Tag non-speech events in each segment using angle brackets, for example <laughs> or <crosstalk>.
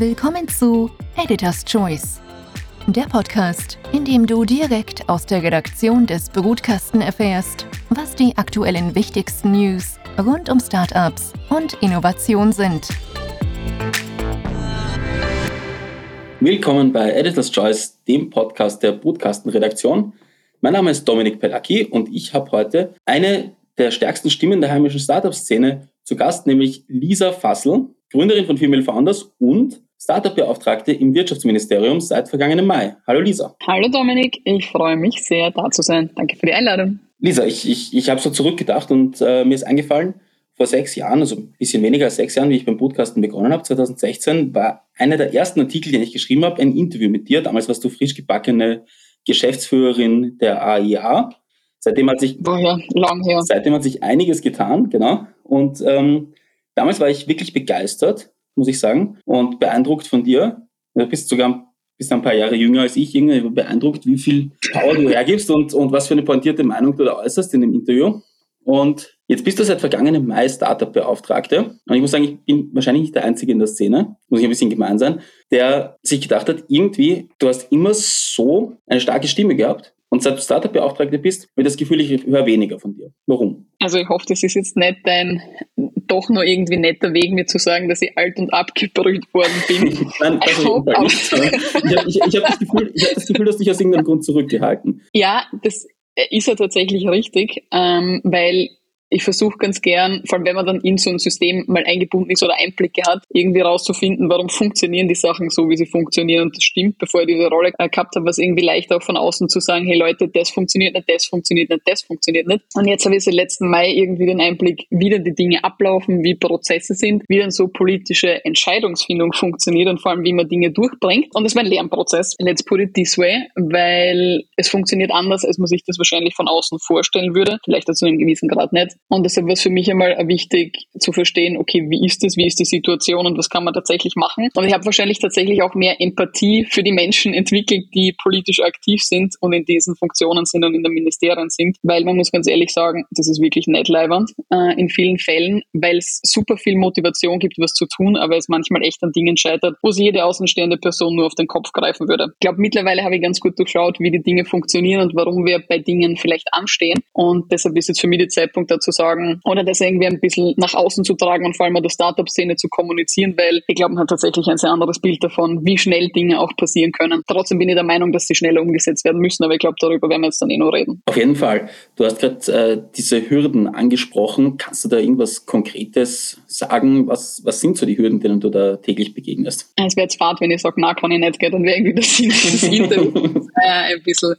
Willkommen zu Editor's Choice, der Podcast, in dem du direkt aus der Redaktion des Brutkasten erfährst, was die aktuellen wichtigsten News rund um Startups und Innovation sind. Willkommen bei Editor's Choice, dem Podcast der Brutkasten-Redaktion. Mein Name ist Dominik Pelacki und ich habe heute eine der stärksten Stimmen der heimischen Startup-Szene zu Gast, nämlich Lisa Fassel, Gründerin von Female Founders und Startup-Beauftragte im Wirtschaftsministerium seit vergangenem Mai. Hallo Lisa. Hallo Dominik, ich freue mich sehr, da zu sein. Danke für die Einladung. Lisa, ich, ich, ich habe so zurückgedacht und äh, mir ist eingefallen, vor sechs Jahren, also ein bisschen weniger als sechs Jahren, wie ich beim Podcasten begonnen habe, 2016, war einer der ersten Artikel, den ich geschrieben habe, ein Interview mit dir. Damals warst du frisch gebackene Geschäftsführerin der AIA. Seitdem hat sich, Woher? Lang her. Seitdem hat sich einiges getan, genau. Und ähm, damals war ich wirklich begeistert, muss ich sagen, und beeindruckt von dir. Du bist sogar bist ein paar Jahre jünger als ich, irgendwie beeindruckt, wie viel Power du hergibst und, und was für eine pointierte Meinung du da äußerst in dem Interview. Und jetzt bist du seit vergangenem Mai Startup-Beauftragte. Und ich muss sagen, ich bin wahrscheinlich nicht der Einzige in der Szene, muss ich ein bisschen gemein sein, der sich gedacht hat, irgendwie, du hast immer so eine starke Stimme gehabt. Und seit du Startup-Beauftragte bist, habe ich das Gefühl, ich höre weniger von dir. Warum? Also ich hoffe, das ist jetzt nicht dein doch nur irgendwie netter Weg, mir zu sagen, dass ich alt und abgebrüht worden bin. <laughs> Nein, das Fall nicht. Ich habe ich, ich hab das, Gefühl, ich hab das Gefühl, dass dich aus irgendeinem Grund zurückgehalten. Ja, das ist ja tatsächlich richtig, ähm, weil ich versuche ganz gern, vor allem wenn man dann in so ein System mal eingebunden ist oder Einblicke hat, irgendwie rauszufinden, warum funktionieren die Sachen so, wie sie funktionieren. Und das stimmt, bevor ich diese Rolle gehabt habe, war es irgendwie leichter auch von außen zu sagen, hey Leute, das funktioniert nicht, das funktioniert nicht, das funktioniert nicht. Und jetzt habe ich seit letzten Mai irgendwie den Einblick, wie dann die Dinge ablaufen, wie Prozesse sind, wie dann so politische Entscheidungsfindung funktioniert und vor allem, wie man Dinge durchbringt. Und das war ein Lernprozess. Let's put it this way, weil es funktioniert anders, als man sich das wahrscheinlich von außen vorstellen würde. Vielleicht zu einem gewissen Grad nicht. Und deshalb war es für mich einmal wichtig zu verstehen, okay, wie ist das, wie ist die Situation und was kann man tatsächlich machen. Und ich habe wahrscheinlich tatsächlich auch mehr Empathie für die Menschen entwickelt, die politisch aktiv sind und in diesen Funktionen sind und in den Ministerien sind, weil man muss ganz ehrlich sagen, das ist wirklich nicht leibernd äh, in vielen Fällen, weil es super viel Motivation gibt, was zu tun, aber es manchmal echt an Dingen scheitert, wo sich jede außenstehende Person nur auf den Kopf greifen würde. Ich glaube, mittlerweile habe ich ganz gut durchschaut, wie die Dinge funktionieren und warum wir bei Dingen vielleicht anstehen. Und deshalb ist jetzt für mich der Zeitpunkt dazu sagen oder das irgendwie ein bisschen nach außen zu tragen und vor allem der Startup-Szene zu kommunizieren, weil ich glaube, man hat tatsächlich ein sehr anderes Bild davon, wie schnell Dinge auch passieren können. Trotzdem bin ich der Meinung, dass sie schneller umgesetzt werden müssen, aber ich glaube, darüber werden wir jetzt dann eh noch reden. Auf jeden Fall. Du hast gerade äh, diese Hürden angesprochen. Kannst du da irgendwas Konkretes sagen? Was, was sind so die Hürden, denen du da täglich begegnest? Es wäre jetzt fad, wenn ich sage, na, kann ich nicht, gell? dann wäre irgendwie das Sinn des Interviews äh, ein bisschen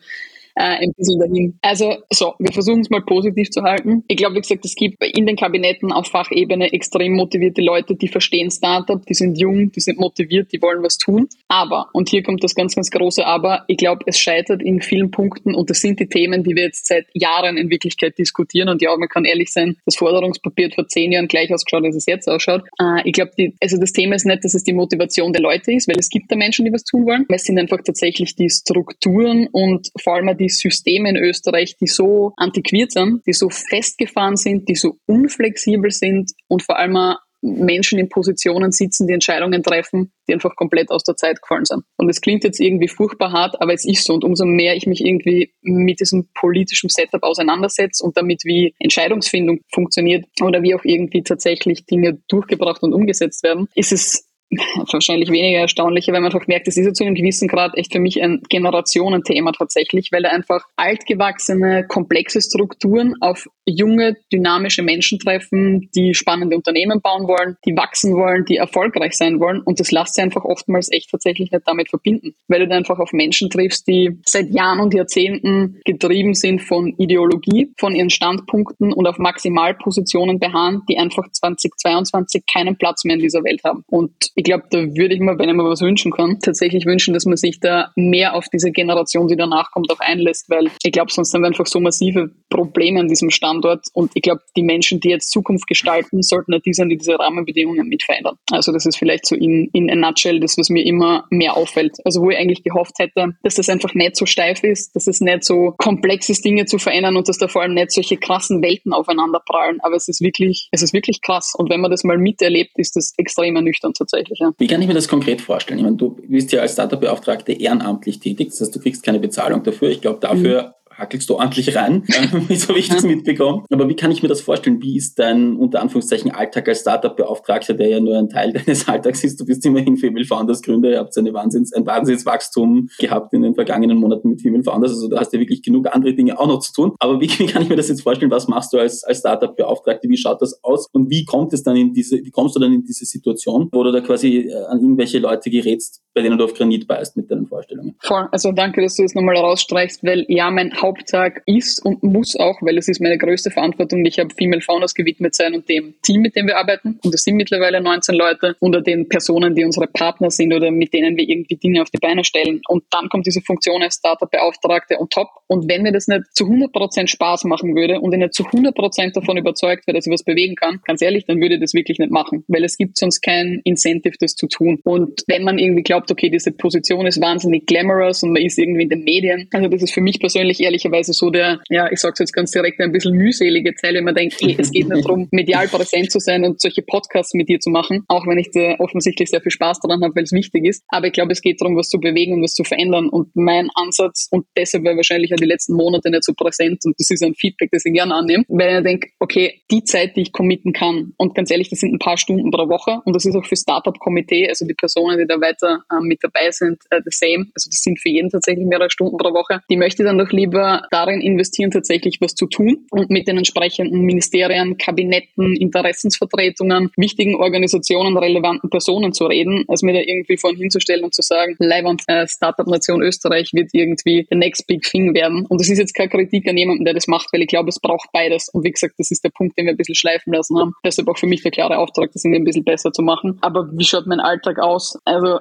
äh, ein bisschen dahin. Also so, wir versuchen es mal positiv zu halten. Ich glaube, wie gesagt, es gibt in den Kabinetten auf Fachebene extrem motivierte Leute, die verstehen Startup, die sind jung, die sind motiviert, die wollen was tun. Aber, und hier kommt das ganz, ganz große Aber, ich glaube, es scheitert in vielen Punkten und das sind die Themen, die wir jetzt seit Jahren in Wirklichkeit diskutieren. Und ja, man kann ehrlich sein, das Forderungspapier hat vor zehn Jahren gleich ausgeschaut, als es jetzt ausschaut. Äh, ich glaube, also das Thema ist nicht, dass es die Motivation der Leute ist, weil es gibt da Menschen, die was tun wollen. Es sind einfach tatsächlich die Strukturen und vor allem die Systeme in Österreich, die so antiquiert sind, die so festgefahren sind, die so unflexibel sind und vor allem Menschen in Positionen sitzen, die Entscheidungen treffen, die einfach komplett aus der Zeit gefallen sind. Und es klingt jetzt irgendwie furchtbar hart, aber es ist so. Und umso mehr ich mich irgendwie mit diesem politischen Setup auseinandersetze und damit, wie Entscheidungsfindung funktioniert oder wie auch irgendwie tatsächlich Dinge durchgebracht und umgesetzt werden, ist es <laughs> wahrscheinlich weniger erstaunlicher, weil man einfach merkt, es ist ja zu einem gewissen Grad echt für mich ein Generationenthema tatsächlich, weil da einfach altgewachsene, komplexe Strukturen auf junge, dynamische Menschen treffen, die spannende Unternehmen bauen wollen, die wachsen wollen, die erfolgreich sein wollen und das lässt sich einfach oftmals echt tatsächlich nicht damit verbinden, weil du dann einfach auf Menschen triffst, die seit Jahren und Jahrzehnten getrieben sind von Ideologie, von ihren Standpunkten und auf Maximalpositionen beharren, die einfach 2022 keinen Platz mehr in dieser Welt haben. Und ich glaube, da würde ich mir, wenn ich mir was wünschen kann, tatsächlich wünschen, dass man sich da mehr auf diese Generation, die danach kommt, auch einlässt, weil ich glaube, sonst haben wir einfach so massive Probleme an diesem Standort und ich glaube, die Menschen, die jetzt Zukunft gestalten, sollten nicht die sein, die diese Rahmenbedingungen mit verändern. Also das ist vielleicht so in, in a nutshell das, was mir immer mehr auffällt. Also wo ich eigentlich gehofft hätte, dass das einfach nicht so steif ist, dass es nicht so komplex ist, Dinge zu verändern und dass da vor allem nicht solche krassen Welten aufeinander prallen. Aber es ist wirklich, es ist wirklich krass. Und wenn man das mal miterlebt, ist das extrem ernüchternd tatsächlich. Ja. Wie kann ich mir das konkret vorstellen? Ich meine, du bist ja als Startup-Beauftragte ehrenamtlich tätig, das heißt, du kriegst keine Bezahlung dafür. Ich glaube, dafür mhm hackelst du ordentlich rein, <laughs> so habe ich das mitbekommen. Aber wie kann ich mir das vorstellen? Wie ist dein, unter Anführungszeichen, Alltag als Startup-Beauftragter, der ja nur ein Teil <laughs> deines Alltags ist? Du bist immerhin Female Founders Gründer, ihr habt eine Wahnsinns, ein Wahnsinnswachstum gehabt in den vergangenen Monaten mit Female Founders, also da hast du wirklich genug andere Dinge auch noch zu tun. Aber wie, <laughs> wie kann ich mir das jetzt vorstellen? Was machst du als, als Startup-Beauftragte? Wie schaut das aus? Und wie kommt es dann in diese, wie kommst du dann in diese Situation, wo du da quasi äh, an irgendwelche Leute gerätst, bei denen du auf Granit beißt mit deinen Vorstellungen? Voll. Also danke, dass du das nochmal rausstreichst, weil ja, mein Haupttag ist und muss auch, weil es ist meine größte Verantwortung. Ich habe Female Founders gewidmet sein und dem Team, mit dem wir arbeiten. Und das sind mittlerweile 19 Leute unter den Personen, die unsere Partner sind oder mit denen wir irgendwie Dinge auf die Beine stellen. Und dann kommt diese Funktion als Startup-Beauftragte on top. Und wenn mir das nicht zu 100% Spaß machen würde und ich nicht zu 100% davon überzeugt wäre, dass ich was bewegen kann, ganz ehrlich, dann würde ich das wirklich nicht machen, weil es gibt sonst kein Incentive, das zu tun. Und wenn man irgendwie glaubt, okay, diese Position ist wahnsinnig glamorous und man ist irgendwie in den Medien, also das ist für mich persönlich ehrlicherweise so der, ja, ich sag's jetzt ganz direkt, ein bisschen mühselige Zeile, wenn man denkt, hey, es geht nicht darum, <laughs> medial präsent zu sein und solche Podcasts mit dir zu machen, auch wenn ich da offensichtlich sehr viel Spaß daran habe, weil es wichtig ist. Aber ich glaube, es geht darum, was zu bewegen und was zu verändern. Und mein Ansatz, und deshalb war wahrscheinlich auch die letzten Monate nicht so präsent, und das ist ein Feedback, das ich gerne annehme, weil ich denke, okay, die Zeit, die ich committen kann, und ganz ehrlich, das sind ein paar Stunden pro Woche, und das ist auch für Startup-Komitee, also die Personen, die da weiter äh, mit dabei sind, äh, the same. Also das sind für jeden tatsächlich mehrere Stunden pro Woche. Die möchte ich dann doch lieber darin investieren, tatsächlich was zu tun und mit den entsprechenden Ministerien, Kabinetten, Interessensvertretungen, wichtigen Organisationen, relevanten Personen zu reden, als mir da irgendwie vorhin hinzustellen und zu sagen, Leiband, äh, Startup-Nation Österreich wird irgendwie the next big thing werden. Und das ist jetzt keine Kritik an jemanden, der das macht, weil ich glaube, es braucht beides. Und wie gesagt, das ist der Punkt, den wir ein bisschen schleifen lassen haben. Deshalb auch für mich der klare Auftrag, das irgendwie ein bisschen besser zu machen. Aber wie schaut mein Alltag aus? Also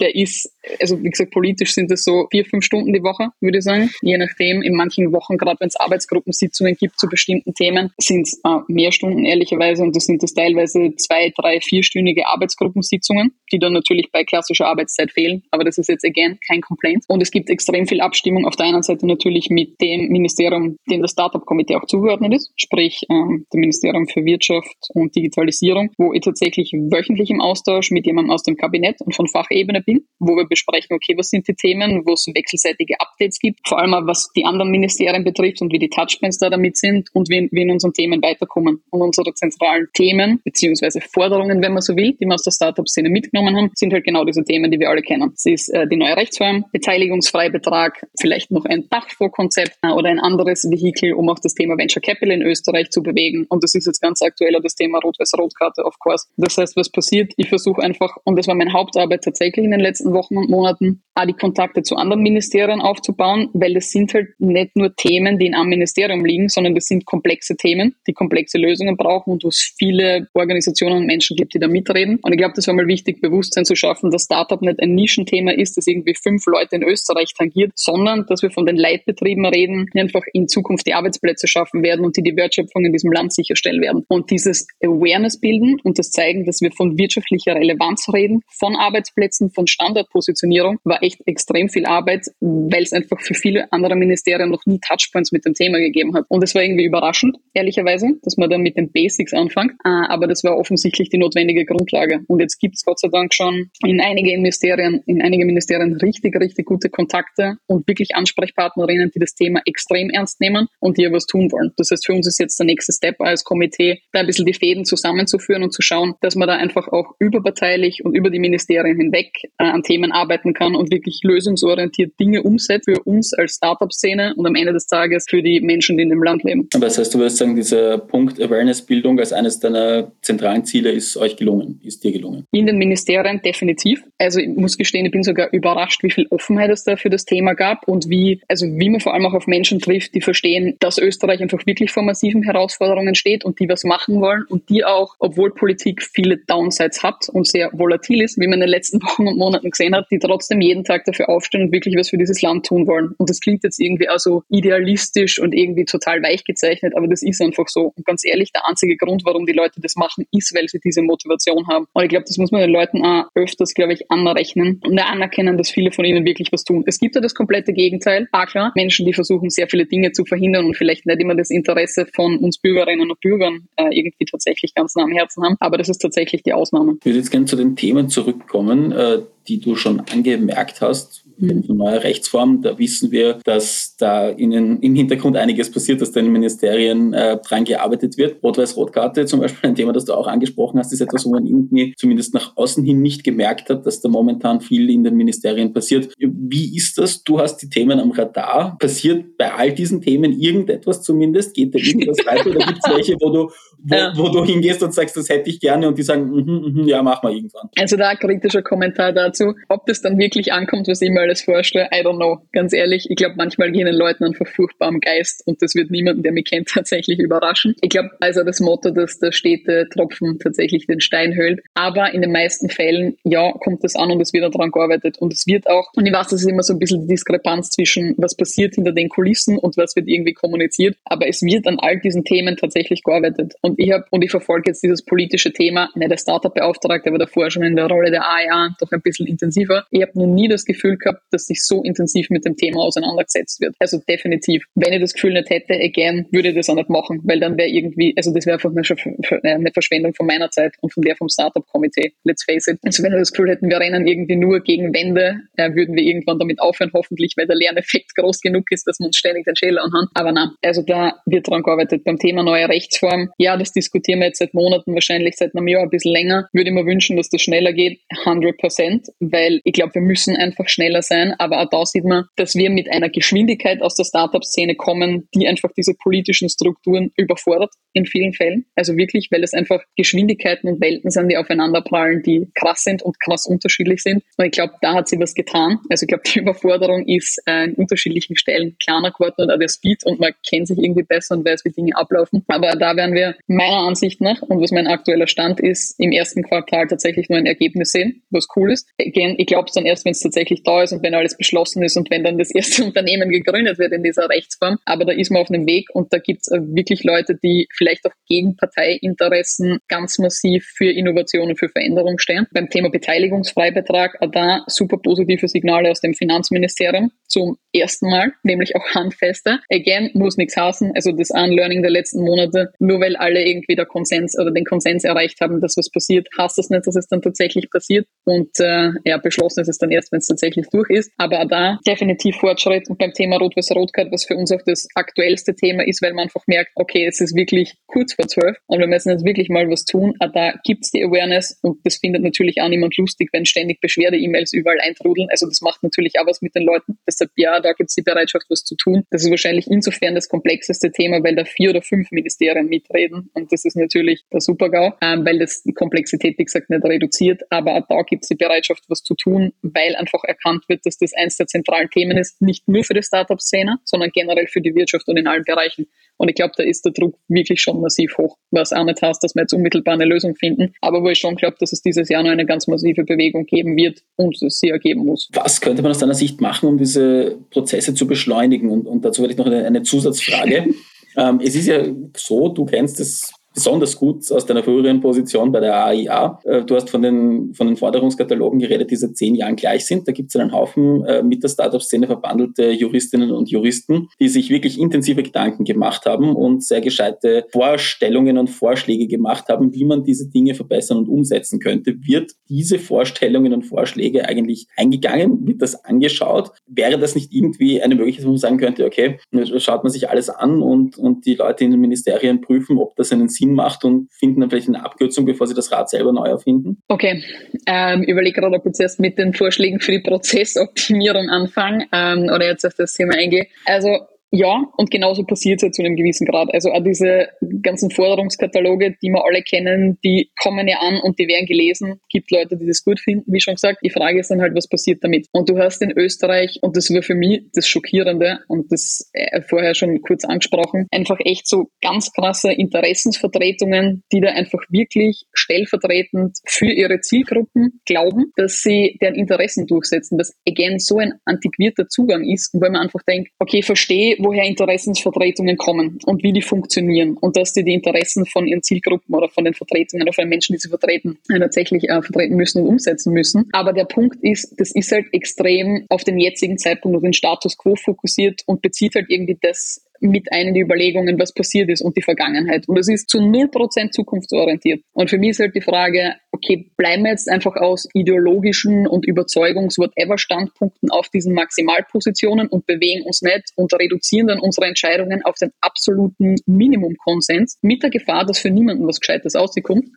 der ist, also wie gesagt, politisch sind es so vier, fünf Stunden die Woche, würde ich sagen. Je nachdem, in manchen Wochen, gerade wenn es Arbeitsgruppensitzungen gibt zu bestimmten Themen, sind es äh, mehr Stunden ehrlicherweise und das sind das teilweise zwei, drei, vierstündige Arbeitsgruppensitzungen, die dann natürlich bei klassischer Arbeitszeit fehlen. Aber das ist jetzt again kein Complaint. Und es gibt extrem viel Abstimmung auf der einen Seite natürlich mit dem Ministerium, dem das Startup-Komitee auch zugeordnet ist, sprich ähm, dem Ministerium für Wirtschaft und Digitalisierung, wo ich tatsächlich wöchentlich im Austausch mit jemandem aus dem Kabinett und von Fachebene bin, wo wir besprechen, okay, was sind die Themen, wo es wechselseitige Updates gibt, vor allem auch was die anderen Ministerien betrifft und wie die Touchpoints da damit sind und wie, wie in unseren Themen weiterkommen. Und unsere zentralen Themen beziehungsweise Forderungen, wenn man so will, die wir aus der Startup-Szene mitgenommen haben, sind halt genau diese Themen, die wir alle kennen. Es ist äh, die neue Rechtsform, Beteiligungsfreibetrag, vielleicht noch ein Dachfondskonzept äh, oder ein anderes Vehikel, um auch das Thema Venture Capital in Österreich zu bewegen. Und das ist jetzt ganz aktuell das Thema Rot-Weiß-Rot-Karte, of course. Das heißt, was passiert? Ich versuche einfach, und das war meine Hauptarbeit tatsächlich in den letzten Wochen und Monaten, auch die Kontakte zu anderen Ministerien aufzubauen, weil das sind halt nicht nur Themen, die in einem Ministerium liegen, sondern das sind komplexe Themen, die komplexe Lösungen brauchen und wo es viele Organisationen und Menschen gibt, die da mitreden. Und ich glaube, das war mal wichtig, Bewusstsein zu schaffen, dass Startup nicht ein Nischenthema ist, das irgendwie fünf Leute in Österreich tangiert, sondern dass wir von den Leitbetrieben reden, die einfach in Zukunft die Arbeitsplätze schaffen werden und die die Wertschöpfung in diesem Land sicherstellen werden. Und dieses Awareness bilden und das zeigen, dass wir von wirtschaftlicher Relevanz reden, von Arbeitsplätzen, von Standardpositionierung, war echt extrem viel Arbeit, weil es einfach für viele andere Ministerien noch nie Touchpoints mit dem Thema gegeben hat. Und es war irgendwie überraschend, ehrlicherweise, dass man dann mit den Basics anfängt. Äh, aber das war offensichtlich die notwendige Grundlage. Und jetzt gibt es Gott sei Dank schon in einige Ministerien, in einige Ministerien richtig, richtig gute Kontakte und wirklich Ansprechpartnerinnen, die das Thema extrem ernst nehmen und die ja was tun wollen. Das heißt, für uns ist jetzt der nächste Step als Komitee, da ein bisschen die Fäden zusammenzuführen und zu schauen, dass man da einfach auch überparteilich und über die Ministerien hinweg äh, an Themen arbeiten kann und wirklich lösungsorientiert Dinge umsetzt für uns als Startup-Szene und am Ende des Tages für die Menschen, die in dem Land leben. Aber das heißt, du würdest sagen, dieser Punkt Awareness-Bildung als eines deiner zentralen Ziele ist euch gelungen, ist dir gelungen? In den Ministerien definitiv. Also ich muss gestehen, ich bin sogar überrascht, wie viel Offenheit es da für das Thema gab und wie, also wie man vor allem auch auf Menschen trifft, die verstehen, dass Österreich einfach wirklich vor massiven Herausforderungen steht und die was machen wollen und die auch, obwohl Politik viele Downsides hat und sehr volatil ist, wie man in den letzten <laughs> Wochen und Monaten gesehen hat, die trotzdem jeden Tag dafür aufstehen und wirklich was für dieses Land tun wollen. Und das klingt jetzt irgendwie auch so idealistisch und irgendwie total weich gezeichnet, aber das ist einfach so. Und ganz ehrlich, der einzige Grund, warum die Leute das machen, ist, weil sie diese Motivation haben. Und ich glaube, das muss man den Leuten auch öfters, glaube ich, anerrechnen und anerkennen, dass viele von ihnen wirklich was tun. Es gibt ja das komplette Gegenteil. Ah klar, Menschen, die versuchen, sehr viele Dinge zu verhindern und vielleicht nicht immer das Interesse von uns Bürgerinnen und Bürgern äh, irgendwie tatsächlich ganz nah am Herzen haben. Aber das ist tatsächlich die Ausnahme. Ich würde jetzt gerne zu den Themen zurückkommen, äh, die du schon angemerkt hast, mhm. neue Rechtsform. Da wissen wir, dass da in, im Hintergrund einiges passiert, dass da in den Ministerien äh, dran gearbeitet wird. Rot-Weiß-Rot-Karte zum Beispiel, ein Thema, das du auch angesprochen hast, ist etwas, wo man irgendwie zumindest nach außen hin nicht gemerkt hat, dass da momentan viel in den Ministerien passiert. Wie ist das? Du hast die Themen am Radar. Passiert bei all diesen Themen irgendetwas zumindest? Geht da irgendwas weiter? Oder gibt es <laughs> welche, wo du, wo, ja. wo, du hingehst und sagst, das hätte ich gerne und die sagen, mm -hmm, mm -hmm, ja, mach mal irgendwann. Also da ein kritischer Kommentar dazu. Ob das dann wirklich ankommt, was ich mir alles vorstelle, I don't know. Ganz ehrlich, ich glaube, manchmal gehen den Leuten einfach furchtbar am Geist und das wird niemanden, der mich <laughs> kennt, tatsächlich überraschen. Ich glaube, also das Motto, dass der stete Tropfen tatsächlich den Stein höhlt. Aber in den meisten Fällen, ja, kommt das an und es wird daran gearbeitet. Und es wird auch, und ich weiß, das ist immer so ein bisschen die Diskrepanz zwischen, was passiert hinter den Kulissen und was wird irgendwie kommuniziert. Aber es wird an all diesen Themen tatsächlich gearbeitet. Und ich habe, und ich verfolge jetzt dieses politische Thema, nicht der Startup-Beauftragte, aber davor schon in der Rolle der AIA doch ein bisschen intensiver. Ich habe noch nie das Gefühl gehabt, dass sich so intensiv mit dem Thema auseinandergesetzt wird. Also definitiv. Wenn ich das Gefühl nicht hätte, again, würde ich das auch nicht machen, weil dann wäre irgendwie, also das wäre einfach eine Verschwendung von meiner Zeit und von der vom Startup-Komitee. Let's face it. Also wenn wir das Gefühl hätten, wir rennen irgendwie nur gegen Wände, äh, würden wir irgendwann damit aufhören, hoffentlich, weil der Lerneffekt groß genug ist, dass wir uns ständig den Schädel anhaben. Aber nein, also da wird dran gearbeitet. Beim Thema neue Rechtsform, ja, das diskutieren wir jetzt seit Monaten, wahrscheinlich seit einem Jahr ein bisschen länger. Würde ich mir wünschen, dass das schneller geht, 100 Prozent, weil ich glaube, wir müssen einfach schneller sein. Aber auch da sieht man, dass wir mit einer Geschwindigkeit aus der Startup-Szene kommen, die einfach diese politischen Strukturen überfordert in vielen Fällen. Also wirklich, weil es einfach Geschwindigkeiten und Welten sind, die aufeinanderprallen, die krass sind und krass unterschiedlich sind. Und ich glaube, da hat sie was getan. Also ich glaube, die Überforderung ist äh, an unterschiedlichen Stellen kleiner geworden und auch der Speed und man kennt sich irgendwie besser und weiß, wie Dinge ablaufen. Aber da werden wir meiner Ansicht nach und was mein aktueller Stand ist, im ersten Quartal tatsächlich nur ein Ergebnis sehen, was cool ist. Again, ich glaube es dann erst, wenn es tatsächlich da ist und wenn alles beschlossen ist und wenn dann das <laughs> erste Unternehmen gegründet wird in dieser Rechtsform. Aber da ist man auf einem Weg und da gibt es äh, wirklich Leute, die vielleicht auch gegen Parteiinteressen ganz massiv für Innovation und für Veränderung stehen. Beim Thema Beteiligungsfreibetrag da super positive Signale aus dem Finanzministerium zum ersten Mal, nämlich auch handfeste. Again, muss nichts heißen. Also das Unlearning der letzten Monate, nur weil alle irgendwie der Konsens oder den Konsens erreicht haben, dass was passiert, heißt das nicht, dass es dann tatsächlich passiert. Und äh, ja, beschlossen ist es dann erst, wenn es tatsächlich durch ist. Aber auch da definitiv Fortschritt. Und beim Thema Rot-Weiß-Rot-Card, was für uns auch das aktuellste Thema ist, weil man einfach merkt, okay, es ist wirklich kurz vor zwölf und wir müssen jetzt wirklich mal was tun. Aber da gibt's die Awareness und das findet natürlich auch niemand lustig, wenn ständig Beschwerde-E-Mails überall eintrudeln. Also das macht natürlich auch was mit den Leuten. Deshalb ja, da gibt's die Bereitschaft, was zu tun. Das ist wahrscheinlich insofern das komplexeste Thema, weil da vier oder fünf Ministerien mitreden und das ist natürlich der Super-GAU, ähm, weil das die Komplexität, wie gesagt, nicht reduziert. Aber auch da gibt's die Bereitschaft, was zu tun, weil einfach erkannt wird, dass das eins der zentralen Themen ist, nicht nur für die Startup-Szene, sondern generell für die Wirtschaft und in allen Bereichen. Und ich glaube, da ist der Druck wirklich schon massiv hoch, was auch nicht heißt, dass wir jetzt unmittelbar eine Lösung finden, aber wo ich schon glaube, dass es dieses Jahr noch eine ganz massive Bewegung geben wird und es sie ergeben muss. Was könnte man aus deiner Sicht machen, um diese Prozesse zu beschleunigen? Und, und dazu werde ich noch eine, eine Zusatzfrage. <laughs> ähm, es ist ja so, du kennst es besonders gut aus deiner früheren Position bei der AIA. Äh, du hast von den, von den Forderungskatalogen geredet, die seit zehn Jahren gleich sind. Da gibt es einen Haufen äh, mit der Startup-Szene verbandelte Juristinnen und Juristen, die sich wirklich intensive Gedanken gemacht haben und sehr gescheite Vorstellungen und Vorschläge gemacht haben, wie man diese Dinge verbessern und umsetzen könnte. Wird diese Vorstellungen und Vorschläge eigentlich eingegangen? Wird das angeschaut? Wäre das nicht irgendwie eine Möglichkeit, wo man sagen könnte, okay, schaut man sich alles an und, und die Leute in den Ministerien prüfen, ob das einen Sinn Sinn macht und finden dann vielleicht eine Abkürzung, bevor sie das Rad selber neu erfinden? Okay, ähm, überlege gerade, ob ich zuerst mit den Vorschlägen für die Prozessoptimierung anfange ähm, oder jetzt auf das Thema eingehe. Also ja, und genauso passiert es ja zu einem gewissen Grad. Also auch diese ganzen Forderungskataloge, die wir alle kennen, die kommen ja an und die werden gelesen. Gibt Leute, die das gut finden, wie schon gesagt. Die Frage ist dann halt, was passiert damit? Und du hast in Österreich, und das war für mich das Schockierende und das äh, vorher schon kurz angesprochen, einfach echt so ganz krasse Interessensvertretungen, die da einfach wirklich stellvertretend für ihre Zielgruppen glauben, dass sie deren Interessen durchsetzen, dass again so ein antiquierter Zugang ist, weil man einfach denkt, okay, verstehe, woher Interessensvertretungen kommen und wie die funktionieren und dass die die Interessen von ihren Zielgruppen oder von den Vertretungen oder von den Menschen, die sie vertreten, äh, tatsächlich äh, vertreten müssen und umsetzen müssen. Aber der Punkt ist, das ist halt extrem auf den jetzigen Zeitpunkt, auf den Status quo fokussiert und bezieht halt irgendwie das mit ein in die Überlegungen, was passiert ist und die Vergangenheit. Und es ist zu 0% zukunftsorientiert. Und für mich ist halt die Frage, okay, bleiben wir jetzt einfach aus ideologischen und Überzeugungs-whatever-Standpunkten auf diesen Maximalpositionen und bewegen uns nicht und reduzieren dann unsere Entscheidungen auf den absoluten Minimumkonsens mit der Gefahr, dass für niemanden was Gescheites rauskommt.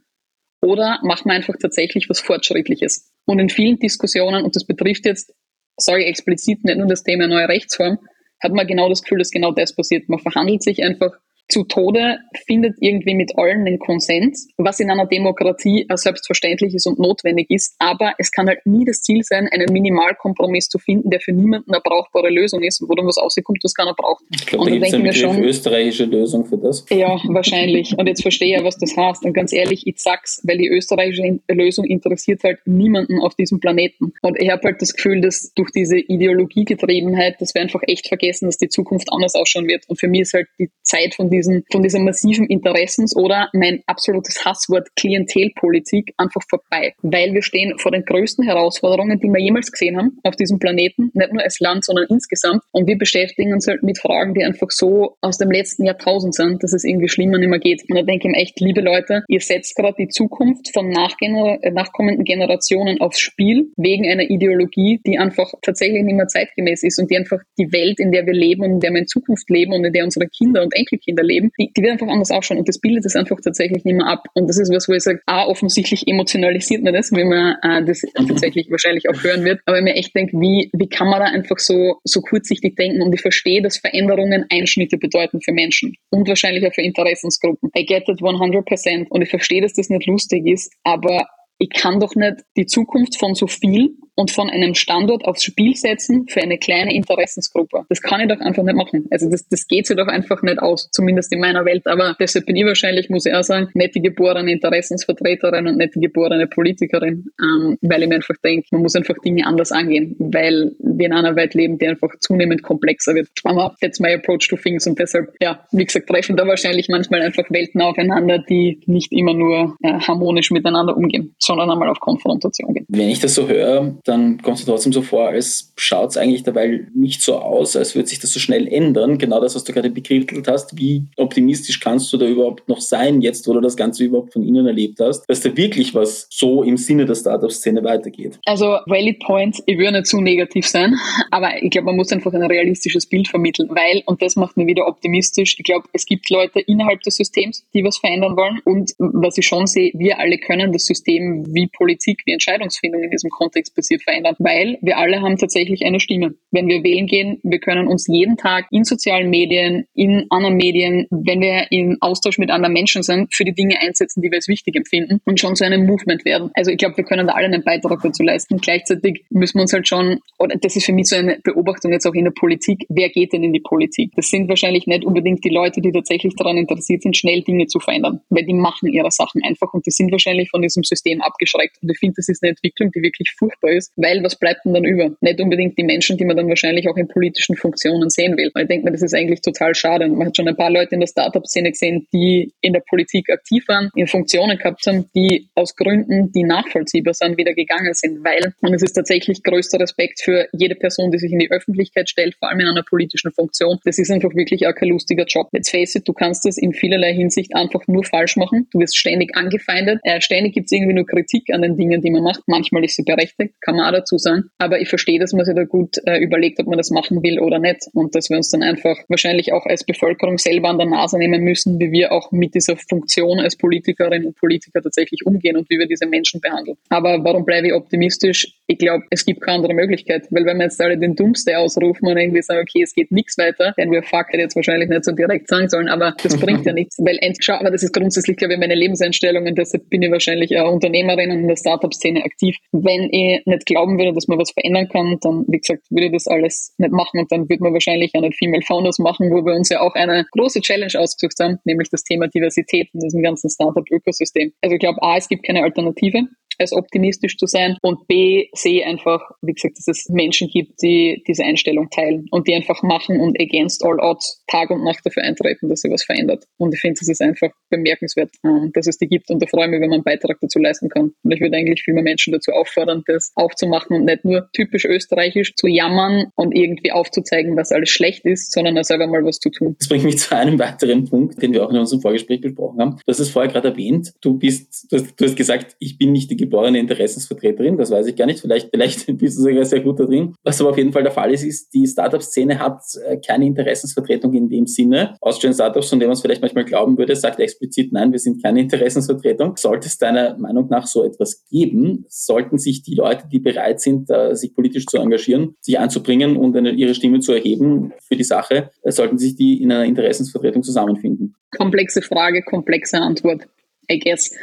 Oder machen wir einfach tatsächlich was Fortschrittliches? Und in vielen Diskussionen, und das betrifft jetzt, sage ich explizit nicht nur das Thema neue Rechtsform, hat man genau das Gefühl, dass genau das passiert. Man verhandelt sich einfach zu Tode, findet irgendwie mit allen den Konsens, was in einer Demokratie selbstverständlich ist und notwendig ist. Aber es kann halt nie das Ziel sein, einen Minimalkompromiss zu finden, der für niemanden eine brauchbare Lösung ist, wo dann was rauskommt, was keiner braucht. Ich glaube, da gibt es eine schon, österreichische Lösung für das. Ja, wahrscheinlich. Und jetzt verstehe ich, was das heißt. Und ganz ehrlich, ich sag's, weil die österreichische Lösung interessiert halt niemanden auf diesem Planeten. Und ich habe halt das Gefühl, dass durch diese Ideologiegetriebenheit, dass wir einfach echt vergessen, dass die Zukunft anders ausschauen wird. Und für mich ist halt die Zeit von diesen, von dieser massiven Interessens- oder mein absolutes Hasswort Klientelpolitik einfach vorbei. Weil wir stehen vor den größten Herausforderungen, die wir jemals gesehen haben auf diesem Planeten, nicht nur als Land, sondern insgesamt. Und wir beschäftigen uns halt mit Fragen, die einfach so aus dem letzten Jahrtausend sind, dass es irgendwie schlimmer nicht mehr geht. Und da denke ich mir echt, liebe Leute, ihr setzt gerade die Zukunft von nachkommenden Generationen aufs Spiel, wegen einer Ideologie, die einfach tatsächlich nicht mehr zeitgemäß ist und die einfach die Welt, in der wir leben und in der wir in Zukunft leben und in der unsere Kinder und Enkelkinder leben, die, die wird einfach anders ausschauen und das bildet es einfach tatsächlich nicht mehr ab. Und das ist was, wo ich sage, ah, offensichtlich emotionalisiert man das, wie man äh, das tatsächlich wahrscheinlich auch hören wird. Aber ich mir echt denke, wie, wie kann man da einfach so, so kurzsichtig denken? Und ich verstehe, dass Veränderungen Einschnitte bedeuten für Menschen und wahrscheinlich auch für Interessensgruppen. I get it 100% und ich verstehe, dass das nicht lustig ist, aber ich kann doch nicht die Zukunft von so viel und von einem Standort aufs Spiel setzen für eine kleine Interessensgruppe. Das kann ich doch einfach nicht machen. Also das, das geht sich doch einfach nicht aus, zumindest in meiner Welt. Aber deshalb bin ich wahrscheinlich, muss ich auch sagen, nicht die geborene Interessensvertreterin und nicht die geborene Politikerin, ähm, weil ich mir einfach denke, man muss einfach Dinge anders angehen, weil wir in einer Welt leben, die einfach zunehmend komplexer wird. Aber that's my approach to things und deshalb, ja, wie gesagt, treffen da wahrscheinlich manchmal einfach Welten aufeinander, die nicht immer nur äh, harmonisch miteinander umgehen, sondern einmal auf Konfrontation gehen. Wenn ich das so höre, dann kommt es trotzdem so vor, als schaut es eigentlich dabei nicht so aus, als würde sich das so schnell ändern. Genau das, was du gerade bekrittelt hast. Wie optimistisch kannst du da überhaupt noch sein, jetzt wo du das Ganze überhaupt von innen erlebt hast, dass da wirklich was so im Sinne der Startup-Szene weitergeht? Also, valid points, ich würde nicht zu negativ sein, <laughs> aber ich glaube, man muss einfach ein realistisches Bild vermitteln, weil, und das macht mich wieder optimistisch, ich glaube, es gibt Leute innerhalb des Systems, die was verändern wollen und was ich schon sehe, wir alle können das System wie Politik, wie Entscheidungsfindung in diesem Kontext passiert verändern, weil wir alle haben tatsächlich eine Stimme. Wenn wir wählen gehen, wir können uns jeden Tag in sozialen Medien, in anderen Medien, wenn wir in Austausch mit anderen Menschen sind, für die Dinge einsetzen, die wir als wichtig empfinden und schon zu einem Movement werden. Also ich glaube, wir können da alle einen Beitrag dazu leisten. Gleichzeitig müssen wir uns halt schon, oder das ist für mich so eine Beobachtung jetzt auch in der Politik, wer geht denn in die Politik? Das sind wahrscheinlich nicht unbedingt die Leute, die tatsächlich daran interessiert sind, schnell Dinge zu verändern, weil die machen ihre Sachen einfach und die sind wahrscheinlich von diesem System abgeschreckt. Und ich finde, das ist eine Entwicklung, die wirklich furchtbar ist, weil was bleibt denn dann über? Nicht unbedingt die Menschen, die man dann wahrscheinlich auch in politischen Funktionen sehen will. Weil ich denke mir, das ist eigentlich total schade. Man hat schon ein paar Leute in der Startup-Szene gesehen, die in der Politik aktiv waren, in Funktionen gehabt haben, die aus Gründen, die nachvollziehbar sind, wieder gegangen sind. Weil, und es ist tatsächlich größter Respekt für jede Person, die sich in die Öffentlichkeit stellt, vor allem in einer politischen Funktion. Das ist einfach wirklich auch kein lustiger Job. Let's face it, du kannst das in vielerlei Hinsicht einfach nur falsch machen. Du wirst ständig angefeindet. Äh, ständig gibt es irgendwie nur Kritik an den Dingen, die man macht. Manchmal ist sie berechtigt, kann man auch dazu sagen. Aber ich verstehe, dass man sich da gut äh, überlegt, ob man das machen will oder nicht. Und dass wir uns dann einfach wahrscheinlich auch als Bevölkerung selber an der Nase nehmen müssen, wie wir auch mit dieser Funktion als Politikerinnen und Politiker tatsächlich umgehen und wie wir diese Menschen behandeln. Aber warum bleibe ich optimistisch? Ich glaube, es gibt keine andere Möglichkeit. Weil wenn wir jetzt alle den Dummste ausrufen und irgendwie sagen, okay, es geht nichts weiter, dann wir fuck hätte jetzt wahrscheinlich nicht so direkt sagen sollen, aber das bringt ja nichts. Weil schau, aber das ist grundsätzlich, glaube ich, meine Lebenseinstellung und deshalb bin ich wahrscheinlich auch Unternehmerin und in der Startup-Szene aktiv. Wenn ich nicht glauben würde, dass man was verändern kann, dann, wie gesagt, würde ich das alles nicht machen und dann würde man wahrscheinlich auch nicht Female Founders machen, wo wir uns ja auch eine große Challenge ausgesucht haben, nämlich das Thema Diversität in diesem ganzen Startup-Ökosystem. Also ich glaube, A, es gibt keine Alternative als optimistisch zu sein und B, sehe einfach, wie gesagt, dass es Menschen gibt, die diese Einstellung teilen und die einfach machen und against all odds Tag und Nacht dafür eintreten, dass sich was verändert. Und ich finde, es ist einfach bemerkenswert, ähm, dass es die gibt und da freue ich mich, wenn man einen Beitrag dazu leisten kann. Und ich würde eigentlich viel mehr Menschen dazu auffordern, das aufzumachen und nicht nur typisch österreichisch zu jammern und irgendwie aufzuzeigen, was alles schlecht ist, sondern auch selber mal was zu tun. Das bringt mich zu einem weiteren Punkt, den wir auch in unserem Vorgespräch besprochen haben. Du hast es vorher gerade erwähnt. Du bist, du hast, du hast gesagt, ich bin nicht die geborene Interessensvertreterin, das weiß ich gar nicht, vielleicht, vielleicht <laughs> bist du sogar sehr gut da drin. Was aber auf jeden Fall der Fall ist, ist, die Startup-Szene hat äh, keine Interessensvertretung in dem Sinne. Austrian Startups, von dem man es vielleicht manchmal glauben würde, sagt explizit, nein, wir sind keine Interessensvertretung. Sollte es deiner Meinung nach so etwas geben, sollten sich die Leute, die bereit sind, sich politisch zu engagieren, sich einzubringen und eine, ihre Stimme zu erheben für die Sache, äh, sollten sich die in einer Interessensvertretung zusammenfinden? Komplexe Frage, komplexe Antwort. I guess.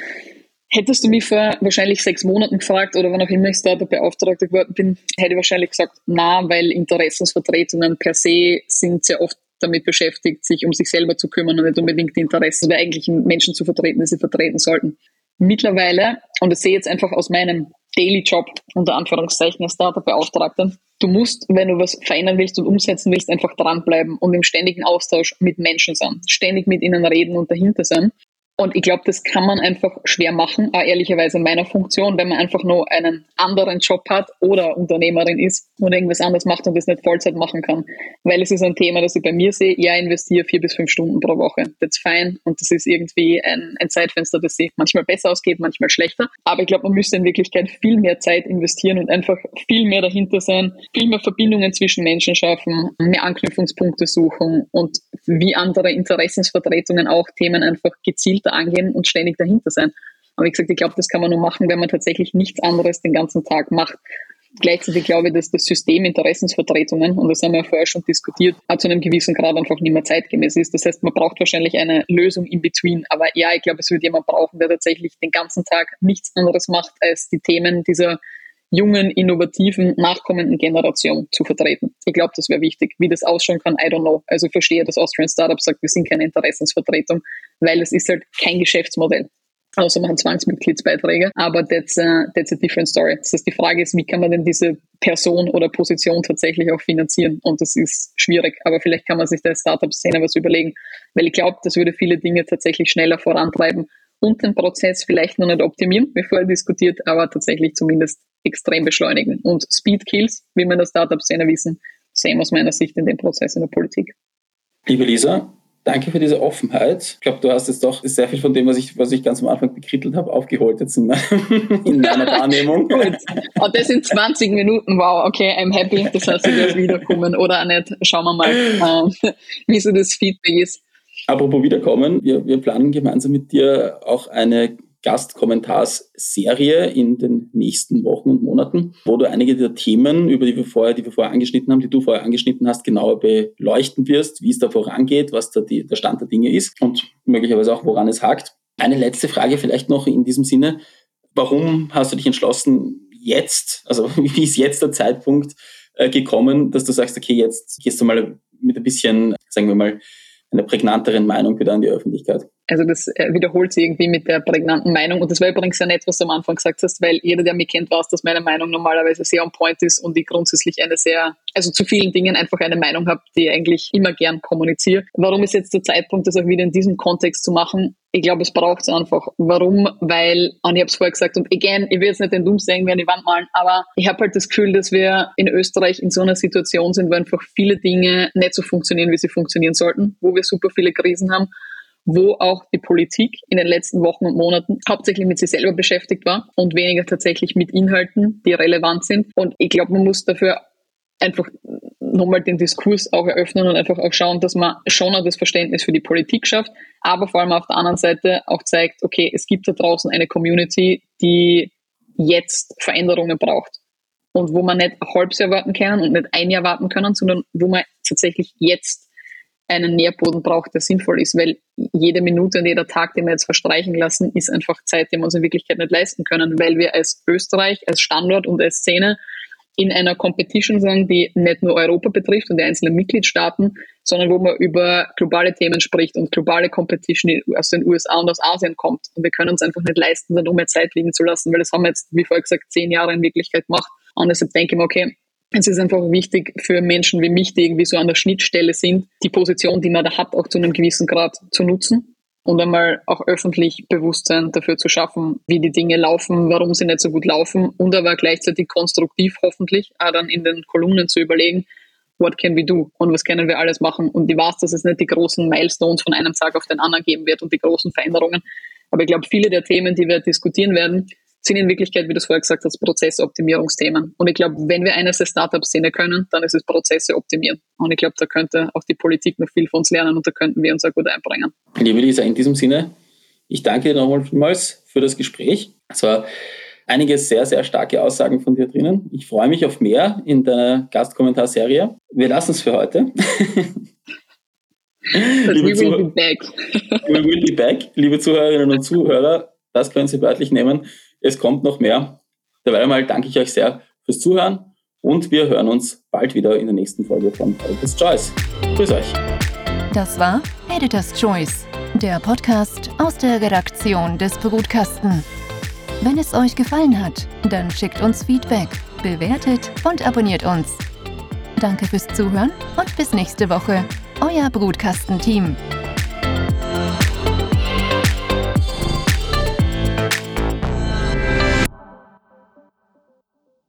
Hättest du mich vor wahrscheinlich sechs Monaten gefragt oder wann auch immer ich Startup beauftragt geworden bin, hätte ich wahrscheinlich gesagt, na, weil Interessensvertretungen per se sind sehr oft damit beschäftigt, sich um sich selber zu kümmern und nicht unbedingt die Interessen der eigentlichen Menschen zu vertreten, die sie vertreten sollten. Mittlerweile, und das sehe ich jetzt einfach aus meinem Daily Job, unter Anführungszeichen, als Startup-Beauftragter, du musst, wenn du was verändern willst und umsetzen willst, einfach dranbleiben und im ständigen Austausch mit Menschen sein, ständig mit ihnen reden und dahinter sein. Und ich glaube, das kann man einfach schwer machen, auch ehrlicherweise in meiner Funktion, wenn man einfach nur einen anderen Job hat oder Unternehmerin ist und irgendwas anderes macht und das nicht Vollzeit machen kann. Weil es ist ein Thema, das ich bei mir sehe, ja, investiere vier bis fünf Stunden pro Woche. That's fine. Und das ist irgendwie ein, ein Zeitfenster, das sich manchmal besser ausgeht, manchmal schlechter. Aber ich glaube, man müsste in Wirklichkeit viel mehr Zeit investieren und einfach viel mehr dahinter sein, viel mehr Verbindungen zwischen Menschen schaffen, mehr Anknüpfungspunkte suchen und wie andere Interessensvertretungen auch Themen einfach gezielt dahinter angehen und ständig dahinter sein. Aber wie gesagt, ich glaube, das kann man nur machen, wenn man tatsächlich nichts anderes den ganzen Tag macht. Gleichzeitig glaube ich, dass das System Interessensvertretungen, und das haben wir ja vorher schon diskutiert, zu einem gewissen Grad einfach nicht mehr zeitgemäß ist. Das heißt, man braucht wahrscheinlich eine Lösung in between. Aber ja, ich glaube, es wird jemand brauchen, der tatsächlich den ganzen Tag nichts anderes macht, als die Themen dieser jungen, innovativen, nachkommenden Generation zu vertreten. Ich glaube, das wäre wichtig. Wie das ausschauen kann, I don't know. Also verstehe, dass Austrian Startup sagt, wir sind keine Interessensvertretung, weil es ist halt kein Geschäftsmodell. Außer machen Zwangsmitgliedsbeiträge. Aber that's a, that's a different story. Das heißt, die Frage ist, wie kann man denn diese Person oder Position tatsächlich auch finanzieren? Und das ist schwierig. Aber vielleicht kann man sich der Startup-Szene was überlegen. Weil ich glaube, das würde viele Dinge tatsächlich schneller vorantreiben und den Prozess vielleicht noch nicht optimieren, wie vorher diskutiert, aber tatsächlich zumindest extrem beschleunigen. Und Speed Kills, wie wir in der Startup-Szene wissen, sehen aus meiner Sicht in dem Prozess in der Politik. Liebe Lisa, danke für diese Offenheit. Ich glaube, du hast jetzt doch sehr viel von dem, was ich, was ich ganz am Anfang bekrittelt habe, aufgeholt jetzt in, <laughs> in meiner <laughs> Wahrnehmung. Gut. Und das sind 20 Minuten. Wow, okay, I'm happy. Das heißt, wirst wiederkommen oder auch nicht. Schauen wir mal, äh, <laughs> wie so das Feedback ist. Apropos wiederkommen, wir, wir planen gemeinsam mit dir auch eine Gastkommentarsserie in den nächsten Wochen und Monaten, wo du einige der Themen, über die wir vorher, die wir vorher angeschnitten haben, die du vorher angeschnitten hast, genauer beleuchten wirst, wie es da vorangeht, was da die, der Stand der Dinge ist und möglicherweise auch, woran es hakt. Eine letzte Frage vielleicht noch in diesem Sinne. Warum hast du dich entschlossen, jetzt, also <laughs> wie ist jetzt der Zeitpunkt äh, gekommen, dass du sagst, okay, jetzt gehst du mal mit ein bisschen, sagen wir mal, einer prägnanteren Meinung wieder an die Öffentlichkeit. Also das äh, wiederholt sich irgendwie mit der prägnanten Meinung. Und das war übrigens ja nett, was du am Anfang gesagt hast, weil jeder, der mich kennt, weiß, dass meine Meinung normalerweise sehr on point ist und ich grundsätzlich eine sehr, also zu vielen Dingen einfach eine Meinung habe, die ich eigentlich immer gern kommuniziere. Warum ist jetzt der Zeitpunkt, das auch wieder in diesem Kontext zu machen? Ich glaube, es braucht es einfach. Warum? Weil, und ich habe es vorher gesagt, und again, ich will jetzt nicht den Dummsten irgendwie an die Wand malen, aber ich habe halt das Gefühl, dass wir in Österreich in so einer Situation sind, wo einfach viele Dinge nicht so funktionieren, wie sie funktionieren sollten, wo wir super viele Krisen haben wo auch die Politik in den letzten Wochen und Monaten hauptsächlich mit sich selber beschäftigt war und weniger tatsächlich mit Inhalten, die relevant sind. Und ich glaube, man muss dafür einfach nochmal den Diskurs auch eröffnen und einfach auch schauen, dass man schon auch das Verständnis für die Politik schafft, aber vor allem auf der anderen Seite auch zeigt, okay, es gibt da draußen eine Community, die jetzt Veränderungen braucht und wo man nicht ein halbes Jahr warten können und nicht ein Jahr warten können, sondern wo man tatsächlich jetzt einen Nährboden braucht, der sinnvoll ist, weil jede Minute und jeder Tag, den wir jetzt verstreichen lassen, ist einfach Zeit, die wir uns in Wirklichkeit nicht leisten können, weil wir als Österreich, als Standort und als Szene in einer Competition sind, die nicht nur Europa betrifft und die einzelnen Mitgliedstaaten, sondern wo man über globale Themen spricht und globale Competition aus den USA und aus Asien kommt. Und wir können uns einfach nicht leisten, da noch mehr Zeit liegen zu lassen, weil das haben wir jetzt, wie vorher gesagt, zehn Jahre in Wirklichkeit gemacht. Und deshalb denke ich mir, okay, es ist einfach wichtig für Menschen wie mich, die irgendwie so an der Schnittstelle sind, die Position, die man da hat, auch zu einem gewissen Grad zu nutzen und einmal auch öffentlich Bewusstsein dafür zu schaffen, wie die Dinge laufen, warum sie nicht so gut laufen und aber gleichzeitig konstruktiv hoffentlich auch dann in den Kolumnen zu überlegen, what can we do und was können wir alles machen. Und ich weiß, dass es nicht die großen Milestones von einem Tag auf den anderen geben wird und die großen Veränderungen. Aber ich glaube, viele der Themen, die wir diskutieren werden, sind in Wirklichkeit, wie du es vorher gesagt hast, Prozessoptimierungsthemen. Und ich glaube, wenn wir eines der Startup-Szene können, dann ist es Prozesse optimieren. Und ich glaube, da könnte auch die Politik noch viel von uns lernen und da könnten wir uns auch gut einbringen. Liebe Lisa, in diesem Sinne, ich danke dir nochmal vielmals für das Gespräch. Es war einige sehr, sehr starke Aussagen von dir drinnen. Ich freue mich auf mehr in der Gastkommentarserie. Wir lassen es für heute. <laughs> liebe we will be back. we will be back. Liebe Zuhörerinnen und Zuhörer, das können Sie wörtlich nehmen. Es kommt noch mehr. Dabei mal danke ich euch sehr fürs Zuhören und wir hören uns bald wieder in der nächsten Folge von Editor's Choice. Grüß euch. Das war Editor's Choice, der Podcast aus der Redaktion des Brutkasten. Wenn es euch gefallen hat, dann schickt uns Feedback, bewertet und abonniert uns. Danke fürs Zuhören und bis nächste Woche. Euer Brutkastenteam. team